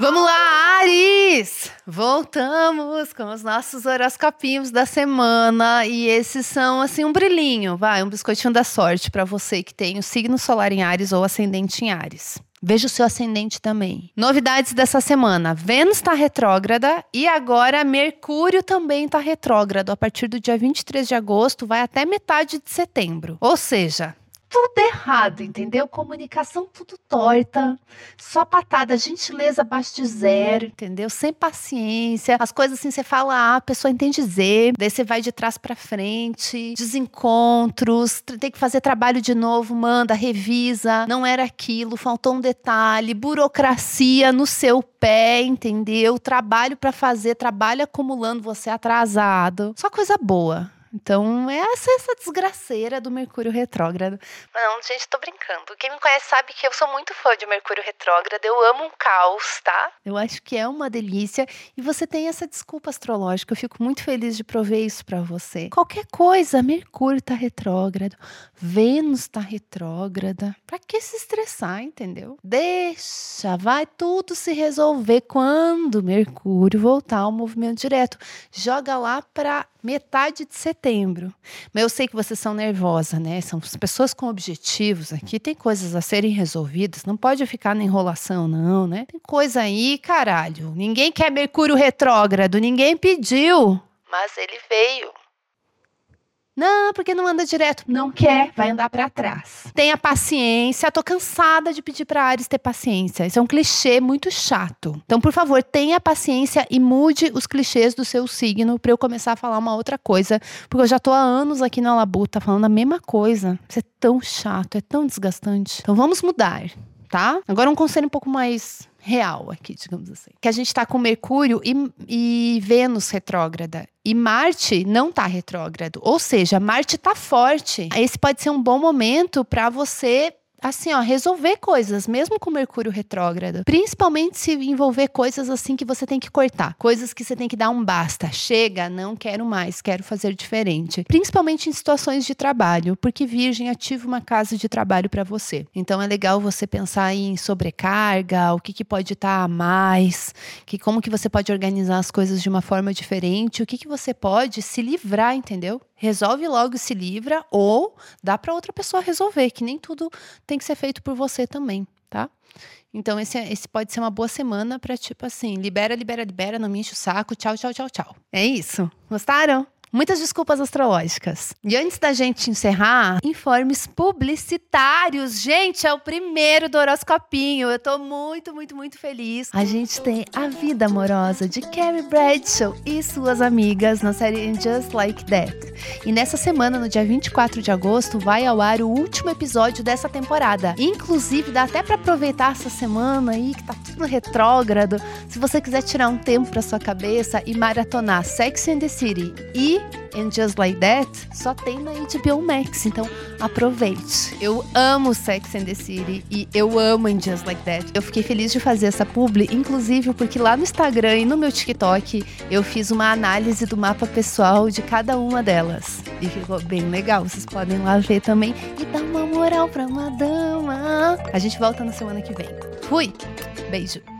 Vamos lá, Ares! Voltamos com os nossos horoscopinhos da semana e esses são assim um brilhinho, vai, um biscoitinho da sorte para você que tem o signo solar em Ares ou ascendente em Ares. Veja o seu ascendente também. Novidades dessa semana: Vênus está retrógrada e agora Mercúrio também está retrógrado. A partir do dia 23 de agosto, vai até metade de setembro. Ou seja, tudo errado, entendeu? Comunicação tudo torta, só patada, gentileza abaixo de zero, entendeu? Sem paciência. As coisas assim, você fala A, a pessoa entende Z, daí você vai de trás para frente, desencontros, tem que fazer trabalho de novo, manda, revisa, não era aquilo, faltou um detalhe, burocracia no seu pé, entendeu? Trabalho para fazer, trabalho acumulando você atrasado. Só coisa boa. Então, é essa, essa desgraceira do Mercúrio retrógrado. Não, gente, tô brincando. Quem me conhece sabe que eu sou muito fã de Mercúrio retrógrado. Eu amo um caos, tá? Eu acho que é uma delícia. E você tem essa desculpa astrológica. Eu fico muito feliz de prover isso para você. Qualquer coisa, Mercúrio tá retrógrado, Vênus tá retrógrada. Pra que se estressar, entendeu? Deixa, vai tudo se resolver quando Mercúrio voltar ao movimento direto. Joga lá pra metade de setembro. Mas eu sei que vocês são nervosas, né? São pessoas com objetivos aqui, tem coisas a serem resolvidas, não pode ficar na enrolação, não, né? Tem coisa aí, caralho. Ninguém quer Mercúrio retrógrado, ninguém pediu. Mas ele veio. Não, porque não anda direto. Não quer, vai andar para trás. Tenha paciência. Tô cansada de pedir para Ares ter paciência. Isso é um clichê muito chato. Então, por favor, tenha paciência e mude os clichês do seu signo para eu começar a falar uma outra coisa, porque eu já tô há anos aqui na Labuta falando a mesma coisa. Isso é tão chato, é tão desgastante. Então, vamos mudar, tá? Agora um conselho um pouco mais real aqui, digamos assim. Que a gente está com Mercúrio e, e Vênus retrógrada. E Marte não está retrógrado. Ou seja, Marte está forte. Esse pode ser um bom momento para você assim, ó, resolver coisas, mesmo com Mercúrio retrógrado. Principalmente se envolver coisas assim que você tem que cortar, coisas que você tem que dar um basta. Chega, não quero mais, quero fazer diferente. Principalmente em situações de trabalho, porque Virgem ativa uma casa de trabalho para você. Então é legal você pensar em sobrecarga, o que, que pode estar tá a mais, que como que você pode organizar as coisas de uma forma diferente, o que, que você pode se livrar, entendeu? Resolve logo e se livra, ou dá para outra pessoa resolver, que nem tudo tem que ser feito por você também, tá? Então, esse, esse pode ser uma boa semana para tipo assim, libera, libera, libera, não me enche o saco, tchau, tchau, tchau, tchau. É isso. Gostaram? Muitas desculpas astrológicas. E antes da gente encerrar, informes publicitários. Gente, é o primeiro do horoscopinho. Eu tô muito, muito, muito feliz. A gente tem A Vida Amorosa de Carrie Bradshaw e suas amigas na série Just Like That. E nessa semana, no dia 24 de agosto, vai ao ar o último episódio dessa temporada. Inclusive, dá até para aproveitar essa semana aí que tá tudo retrógrado. Se você quiser tirar um tempo para sua cabeça e maratonar Sex and the City And Just Like That só tem na HBO Max, então aproveite. Eu amo Sex and the City e eu amo And Just Like That. Eu fiquei feliz de fazer essa publi, inclusive porque lá no Instagram e no meu TikTok eu fiz uma análise do mapa pessoal de cada uma delas. E ficou bem legal, vocês podem lá ver também e dar uma moral pra uma dama. A gente volta na semana que vem. Fui! Beijo!